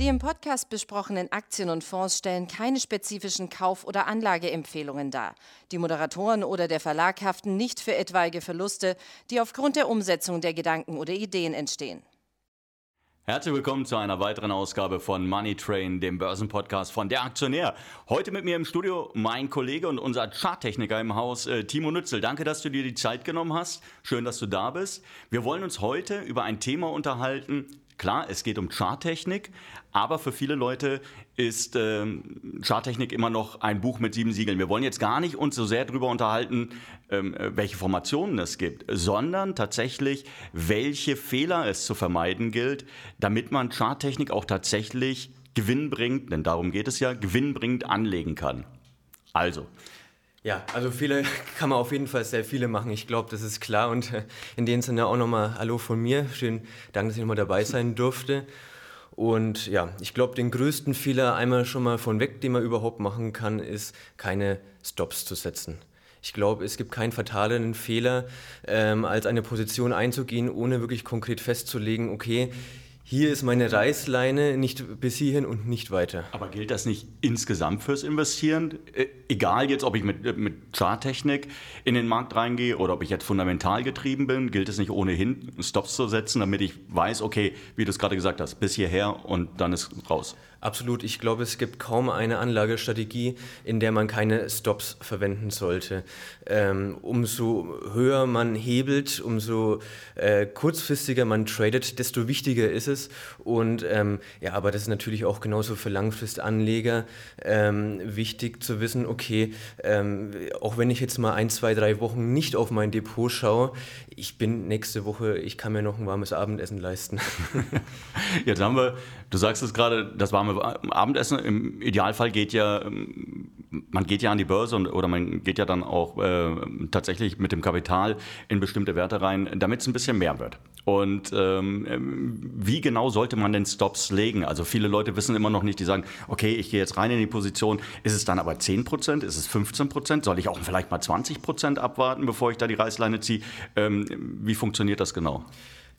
Die im Podcast besprochenen Aktien und Fonds stellen keine spezifischen Kauf- oder Anlageempfehlungen dar. Die Moderatoren oder der Verlag haften nicht für etwaige Verluste, die aufgrund der Umsetzung der Gedanken oder Ideen entstehen. Herzlich willkommen zu einer weiteren Ausgabe von Money Train, dem Börsenpodcast von Der Aktionär. Heute mit mir im Studio mein Kollege und unser Charttechniker im Haus, äh, Timo Nützel. Danke, dass du dir die Zeit genommen hast. Schön, dass du da bist. Wir wollen uns heute über ein Thema unterhalten, Klar, es geht um Charttechnik, aber für viele Leute ist ähm, Charttechnik immer noch ein Buch mit sieben Siegeln. Wir wollen jetzt gar nicht uns so sehr darüber unterhalten, ähm, welche Formationen es gibt, sondern tatsächlich, welche Fehler es zu vermeiden gilt, damit man Charttechnik auch tatsächlich gewinnbringend, denn darum geht es ja, gewinnbringend anlegen kann. Also, ja, also viele kann man auf jeden Fall sehr viele machen. Ich glaube, das ist klar. Und äh, in dem Sinne auch nochmal Hallo von mir. Schön, danke, dass ich nochmal dabei sein durfte. Und ja, ich glaube, den größten Fehler einmal schon mal von weg, den man überhaupt machen kann, ist, keine Stops zu setzen. Ich glaube, es gibt keinen fataleren Fehler, ähm, als eine Position einzugehen, ohne wirklich konkret festzulegen, okay, hier ist meine Reißleine, nicht bis hierhin und nicht weiter. Aber gilt das nicht insgesamt fürs Investieren? Äh, egal jetzt, ob ich mit, äh, mit Charttechnik in den Markt reingehe oder ob ich jetzt fundamental getrieben bin, gilt es nicht ohnehin, Stops zu setzen, damit ich weiß, okay, wie du es gerade gesagt hast, bis hierher und dann ist raus. Absolut. Ich glaube, es gibt kaum eine Anlagestrategie, in der man keine Stops verwenden sollte. Ähm, umso höher man hebelt, umso äh, kurzfristiger man tradet, desto wichtiger ist es. Und ähm, ja, aber das ist natürlich auch genauso für Langfristanleger ähm, wichtig zu wissen, okay, ähm, auch wenn ich jetzt mal ein, zwei, drei Wochen nicht auf mein Depot schaue, ich bin nächste Woche, ich kann mir noch ein warmes Abendessen leisten. jetzt haben wir, du sagst es gerade, das warme Abendessen im Idealfall geht ja, ähm, man geht ja an die Börse und, oder man geht ja dann auch äh, tatsächlich mit dem Kapital in bestimmte Werte rein, damit es ein bisschen mehr wird. Und ähm, wie genau sollte man denn Stops legen? Also viele Leute wissen immer noch nicht, die sagen, okay, ich gehe jetzt rein in die Position, ist es dann aber 10 Prozent, ist es 15 Prozent? Soll ich auch vielleicht mal 20 Prozent abwarten, bevor ich da die Reißleine ziehe? Ähm, wie funktioniert das genau?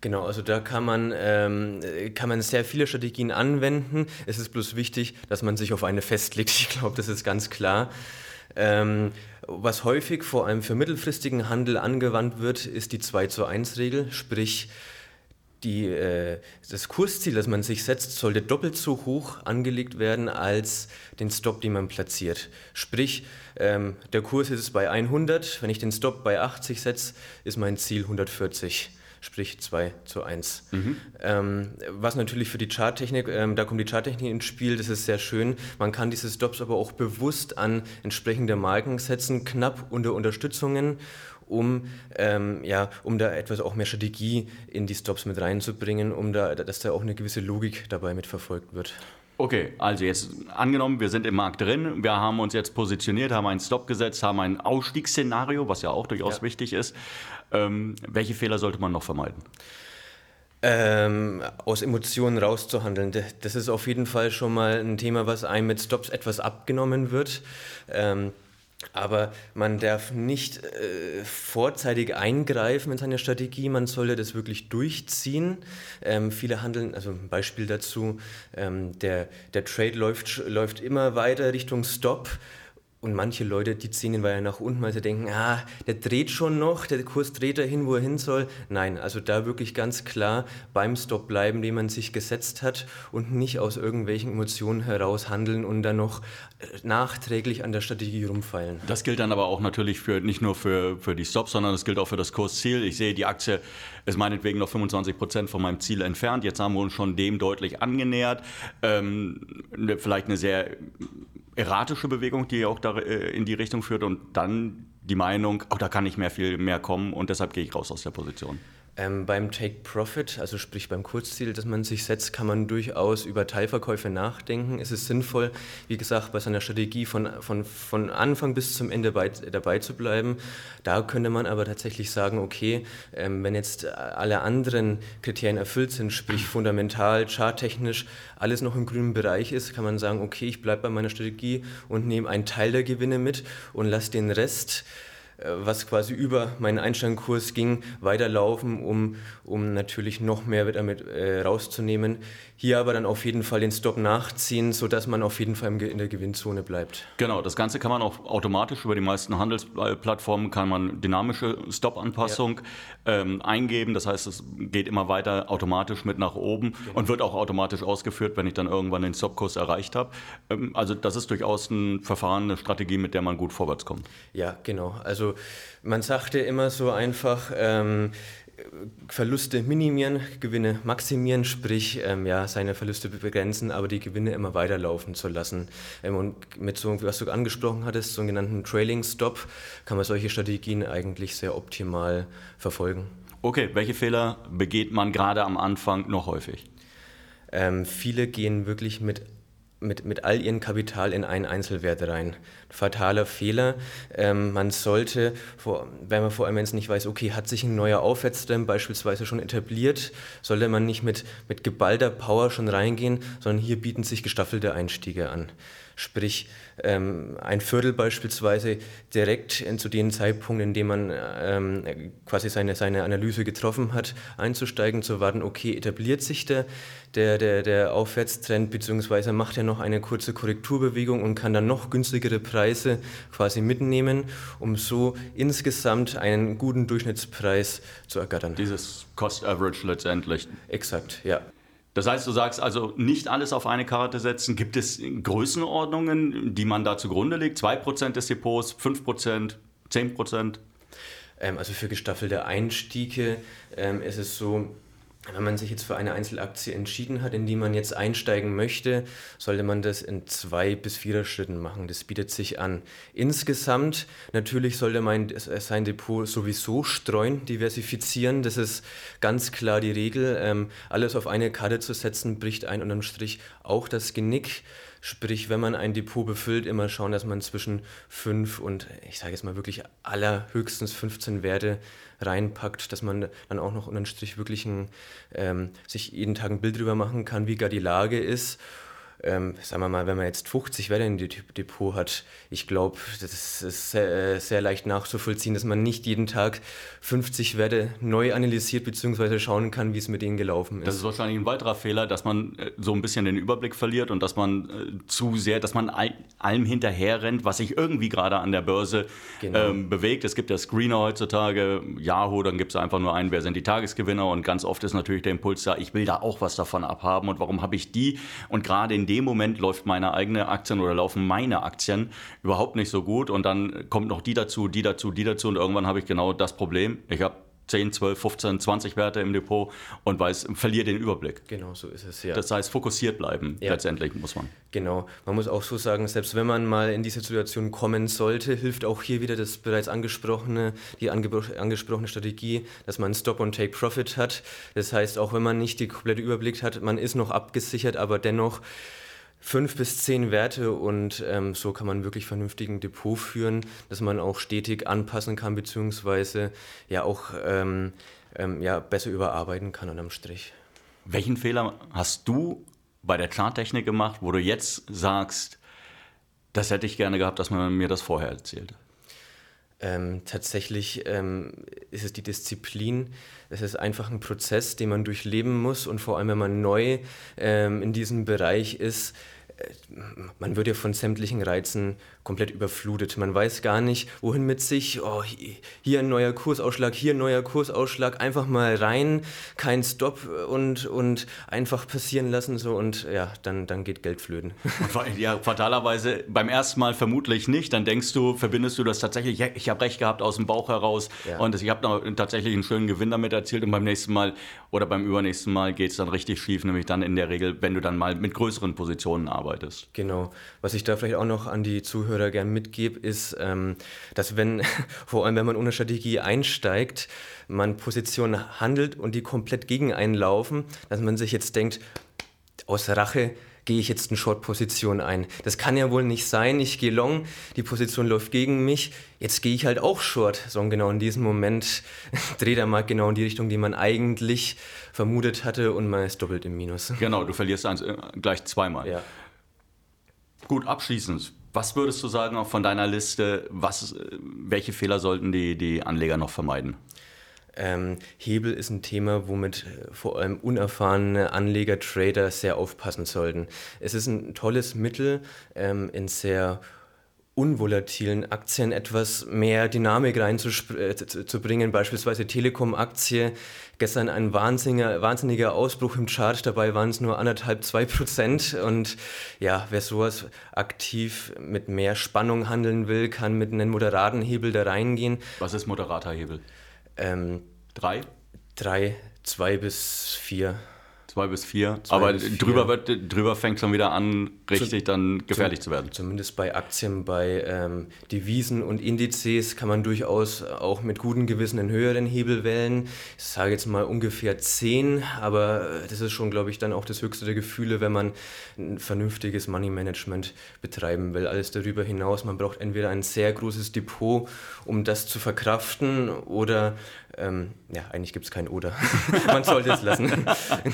Genau, also da kann man, ähm, kann man sehr viele Strategien anwenden. Es ist bloß wichtig, dass man sich auf eine festlegt. Ich glaube, das ist ganz klar. Ähm, was häufig vor allem für mittelfristigen Handel angewandt wird, ist die 2 zu 1 Regel, sprich die, äh, das Kursziel, das man sich setzt, sollte doppelt so hoch angelegt werden als den Stop, den man platziert. Sprich, ähm, der Kurs ist bei 100, wenn ich den Stop bei 80 setze, ist mein Ziel 140 sprich 2 zu 1. Mhm. Ähm, was natürlich für die Charttechnik, ähm, da kommt die Charttechnik ins Spiel, das ist sehr schön. Man kann diese Stops aber auch bewusst an entsprechende Marken setzen, knapp unter Unterstützungen um, ähm, ja, um da etwas auch mehr Strategie in die Stops mit reinzubringen, um da, dass da auch eine gewisse Logik dabei mitverfolgt wird. Okay, also jetzt angenommen, wir sind im Markt drin, wir haben uns jetzt positioniert, haben einen Stop gesetzt, haben ein Ausstiegsszenario, was ja auch durchaus ja. wichtig ist. Ähm, welche Fehler sollte man noch vermeiden? Ähm, aus Emotionen rauszuhandeln. Das ist auf jeden Fall schon mal ein Thema, was einem mit Stops etwas abgenommen wird. Ähm, aber man darf nicht äh, vorzeitig eingreifen in seine Strategie, man sollte das wirklich durchziehen. Ähm, viele handeln, also ein Beispiel dazu, ähm, der, der Trade läuft, läuft immer weiter Richtung Stop und manche Leute, die ziehen ihn weiter nach unten, weil sie denken, ah, der dreht schon noch, der Kurs dreht dahin, wo er hin soll. Nein, also da wirklich ganz klar beim Stop bleiben, den man sich gesetzt hat und nicht aus irgendwelchen Emotionen heraus handeln und dann noch äh, nachträglich an der Strategie rumfeilen. Das gilt dann aber auch natürlich für nicht nur für, für die Stops, sondern es gilt auch für das Kursziel. Ich sehe, die Aktie ist meinetwegen noch 25 Prozent von meinem Ziel entfernt. Jetzt haben wir uns schon dem deutlich angenähert. Ähm, vielleicht eine sehr erratische Bewegung, die auch da, äh, in die Richtung führt und dann die Meinung, oh, da kann nicht mehr viel mehr kommen und deshalb gehe ich raus aus der Position. Ähm, beim Take Profit, also sprich beim Kurzziel, das man sich setzt, kann man durchaus über Teilverkäufe nachdenken. Es ist sinnvoll, wie gesagt, bei seiner Strategie von, von, von Anfang bis zum Ende bei, dabei zu bleiben. Da könnte man aber tatsächlich sagen, okay, ähm, wenn jetzt alle anderen Kriterien erfüllt sind, sprich fundamental, charttechnisch, alles noch im grünen Bereich ist, kann man sagen, okay, ich bleibe bei meiner Strategie und nehme einen Teil der Gewinne mit und lasse den Rest was quasi über meinen Einsteigenkurs ging, weiterlaufen, um, um natürlich noch mehr damit äh, rauszunehmen. Hier aber dann auf jeden Fall den Stop nachziehen, sodass man auf jeden Fall in der Gewinnzone bleibt. Genau, das Ganze kann man auch automatisch über die meisten Handelsplattformen, kann man dynamische Stop-Anpassung ja. ähm, eingeben. Das heißt, es geht immer weiter automatisch mit nach oben genau. und wird auch automatisch ausgeführt, wenn ich dann irgendwann den Stop-Kurs erreicht habe. Ähm, also das ist durchaus ein Verfahren, eine Strategie, mit der man gut vorwärts kommt. Ja, genau. Also man sagte immer so einfach, ähm, Verluste minimieren, Gewinne maximieren, sprich ähm, ja, seine Verluste begrenzen, aber die Gewinne immer weiterlaufen zu lassen. Ähm, und mit so, was du angesprochen hattest, sogenannten Trailing Stop, kann man solche Strategien eigentlich sehr optimal verfolgen. Okay, welche Fehler begeht man gerade am Anfang noch häufig? Ähm, viele gehen wirklich mit mit, mit all ihrem Kapital in einen Einzelwert rein. Fataler Fehler. Ähm, man sollte, vor, wenn man vor allem jetzt nicht weiß, okay, hat sich ein neuer Aufwärtstrend beispielsweise schon etabliert, sollte man nicht mit, mit geballter Power schon reingehen, sondern hier bieten sich gestaffelte Einstiege an. Sprich, ähm, ein Viertel beispielsweise direkt zu dem Zeitpunkt, in dem man ähm, quasi seine, seine Analyse getroffen hat, einzusteigen, zu warten, okay, etabliert sich der, der, der, der Aufwärtstrend, beziehungsweise macht er noch eine kurze Korrekturbewegung und kann dann noch günstigere Preise quasi mitnehmen, um so insgesamt einen guten Durchschnittspreis zu ergattern. Dieses Cost Average letztendlich. Exakt, ja. Das heißt, du sagst also, nicht alles auf eine Karte setzen. Gibt es Größenordnungen, die man da zugrunde legt? 2% des Depots, 5%, 10%? Ähm, also für gestaffelte Einstiege ähm, ist es so, wenn man sich jetzt für eine Einzelaktie entschieden hat, in die man jetzt einsteigen möchte, sollte man das in zwei bis vier Schritten machen. Das bietet sich an. Insgesamt natürlich sollte man sein Depot sowieso streuen, diversifizieren. Das ist ganz klar die Regel. Ähm, alles auf eine Karte zu setzen, bricht ein unterm Strich auch das Genick. Sprich, wenn man ein Depot befüllt, immer schauen, dass man zwischen fünf und, ich sage jetzt mal wirklich allerhöchstens 15 Werte reinpackt, dass man dann auch noch unterm Strich wirklich ein, ähm, sich jeden Tag ein Bild drüber machen kann, wie gar die Lage ist ähm, sagen wir mal, wenn man jetzt 50 Werte in Depot hat, ich glaube, das ist sehr, sehr, leicht nachzuvollziehen, dass man nicht jeden Tag 50 Werte neu analysiert bzw. schauen kann, wie es mit denen gelaufen ist. Das ist wahrscheinlich ein weiterer Fehler, dass man äh, so ein bisschen den Überblick verliert und dass man äh, zu sehr, dass man all, allem hinterher rennt, was sich irgendwie gerade an der Börse genau. ähm, bewegt. Es gibt ja Screener heutzutage, Yahoo, dann gibt es einfach nur einen, wer sind die Tagesgewinner und ganz oft ist natürlich der Impuls da, ich will da auch was davon abhaben und warum habe ich die und gerade in dem Moment läuft meine eigene Aktien oder laufen meine Aktien überhaupt nicht so gut und dann kommt noch die dazu, die dazu, die dazu und irgendwann habe ich genau das Problem. Ich habe 10, 12, 15, 20 Werte im Depot und weiß, verliert den Überblick. Genau, so ist es, ja. Das heißt, fokussiert bleiben, ja. letztendlich muss man. Genau, man muss auch so sagen, selbst wenn man mal in diese Situation kommen sollte, hilft auch hier wieder das bereits angesprochene, die angesprochene Strategie, dass man Stop und Take Profit hat. Das heißt, auch wenn man nicht die komplette Überblick hat, man ist noch abgesichert, aber dennoch fünf bis zehn Werte und ähm, so kann man wirklich vernünftigen Depot führen, dass man auch stetig anpassen kann, beziehungsweise ja auch ähm, ähm, ja, besser überarbeiten kann unterm Strich. Welchen Fehler hast du bei der Charttechnik gemacht, wo du jetzt sagst, das hätte ich gerne gehabt, dass man mir das vorher erzählt? Ähm, tatsächlich ähm, ist es die Disziplin. Es ist einfach ein Prozess, den man durchleben muss und vor allem, wenn man neu ähm, in diesem Bereich ist, man wird ja von sämtlichen Reizen komplett überflutet. Man weiß gar nicht, wohin mit sich. Oh, hier ein neuer Kursausschlag, hier ein neuer Kursausschlag. Einfach mal rein, kein Stopp und, und einfach passieren lassen. So und ja, dann, dann geht Geld flöten. Ja, fatalerweise beim ersten Mal vermutlich nicht. Dann denkst du, verbindest du das tatsächlich, ja, ich habe recht gehabt aus dem Bauch heraus ja. und ich habe tatsächlich einen schönen Gewinn damit erzielt. Und beim nächsten Mal oder beim übernächsten Mal geht es dann richtig schief, nämlich dann in der Regel, wenn du dann mal mit größeren Positionen arbeitest. Genau. Was ich da vielleicht auch noch an die Zuhörer Zuhörer gern mitgebe, ist, ähm, dass wenn, vor allem wenn man ohne Strategie einsteigt, man Positionen handelt und die komplett gegen einen laufen, dass man sich jetzt denkt, aus Rache gehe ich jetzt eine Short-Position ein. Das kann ja wohl nicht sein. Ich gehe long, die Position läuft gegen mich. Jetzt gehe ich halt auch Short. So und genau in diesem Moment dreht er mal genau in die Richtung, die man eigentlich vermutet hatte und man ist doppelt im Minus. Genau, du verlierst eins, äh, gleich zweimal. Ja. Gut, abschließend Was würdest du sagen, auch von deiner Liste, was, welche Fehler sollten die, die Anleger noch vermeiden? Ähm, Hebel ist ein Thema, womit äh, vor allem unerfahrene Anleger, Trader sehr aufpassen sollten. Es ist ein tolles Mittel, ähm, in sehr unvolatilen Aktien etwas mehr Dynamik reinzubringen, äh, beispielsweise Telekom-Aktie. Gestern ein wahnsinniger, wahnsinniger Ausbruch im Chart, dabei waren es nur anderthalb, zwei Prozent. Und ja, wer sowas aktiv mit mehr Spannung handeln will, kann mit einem moderaten Hebel da reingehen. Was ist moderater Hebel? Ähm, drei? Drei, zwei bis vier. Zwei bis vier. Zwei Aber bis drüber, Wird, drüber fängt schon wieder an, richtig zu, dann gefährlich zu, zu werden. Zumindest bei Aktien, bei ähm, Devisen und Indizes kann man durchaus auch mit gutem Gewissen einen höheren Hebel wählen. Ich sage jetzt mal ungefähr zehn, aber das ist schon, glaube ich, dann auch das höchste der Gefühle, wenn man ein vernünftiges Money Management betreiben will. Alles darüber hinaus, man braucht entweder ein sehr großes Depot, um das zu verkraften, oder ähm, ja, eigentlich gibt es kein Oder. Man sollte es lassen.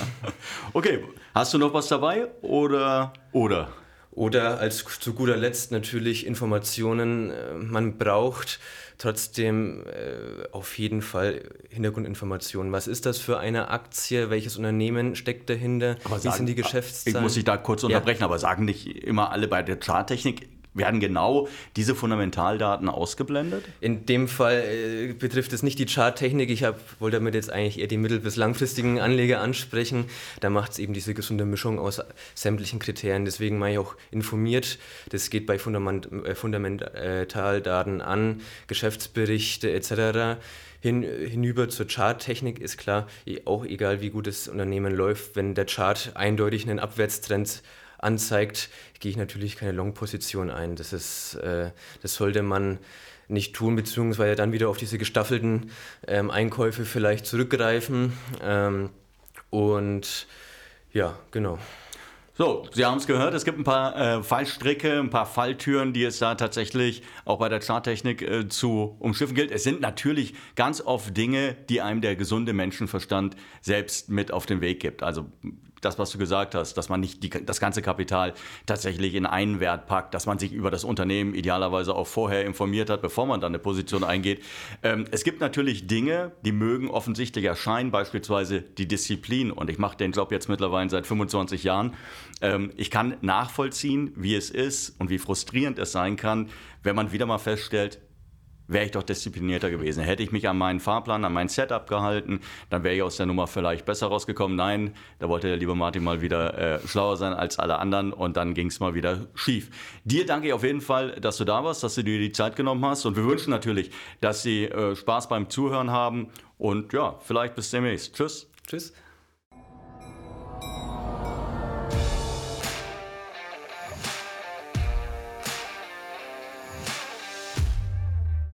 okay, hast du noch was dabei oder oder? Oder als zu guter Letzt natürlich Informationen. Äh, man braucht trotzdem äh, auf jeden Fall Hintergrundinformationen. Was ist das für eine Aktie? Welches Unternehmen steckt dahinter? Aber Wie sagen, sind die Geschäftszahlen? Ich muss dich da kurz unterbrechen, ja. aber sagen nicht immer alle bei der Charttechnik, werden genau diese Fundamentaldaten ausgeblendet? In dem Fall äh, betrifft es nicht die Charttechnik. Ich hab, wollte damit jetzt eigentlich eher die mittel- bis langfristigen Anleger ansprechen. Da macht es eben diese gesunde Mischung aus sämtlichen Kriterien. Deswegen war ich auch informiert. Das geht bei Fundament, äh, Fundamentaldaten an, Geschäftsberichte etc. Hin, hinüber zur Charttechnik ist klar, auch egal wie gut das Unternehmen läuft, wenn der Chart eindeutig einen Abwärtstrend anzeigt, gehe ich natürlich keine Long-Position ein. Das, ist, äh, das sollte man nicht tun, beziehungsweise dann wieder auf diese gestaffelten ähm, Einkäufe vielleicht zurückgreifen. Ähm, und ja, genau. So, Sie haben es gehört, es gibt ein paar äh, Fallstricke, ein paar Falltüren, die es da tatsächlich auch bei der Charttechnik äh, zu umschiffen gilt. Es sind natürlich ganz oft Dinge, die einem der gesunde Menschenverstand selbst mit auf den Weg gibt. Also das, was du gesagt hast, dass man nicht die, das ganze Kapital tatsächlich in einen Wert packt, dass man sich über das Unternehmen idealerweise auch vorher informiert hat, bevor man dann eine Position eingeht. Ähm, es gibt natürlich Dinge, die mögen offensichtlich erscheinen, beispielsweise die Disziplin. Und ich mache den Job jetzt mittlerweile seit 25 Jahren. Ähm, ich kann nachvollziehen, wie es ist und wie frustrierend es sein kann, wenn man wieder mal feststellt, wäre ich doch disziplinierter gewesen. Hätte ich mich an meinen Fahrplan, an mein Setup gehalten, dann wäre ich aus der Nummer vielleicht besser rausgekommen. Nein, da wollte der liebe Martin mal wieder äh, schlauer sein als alle anderen und dann ging es mal wieder schief. Dir danke ich auf jeden Fall, dass du da warst, dass du dir die Zeit genommen hast und wir wünschen natürlich, dass Sie äh, Spaß beim Zuhören haben und ja, vielleicht bis demnächst. Tschüss. Tschüss.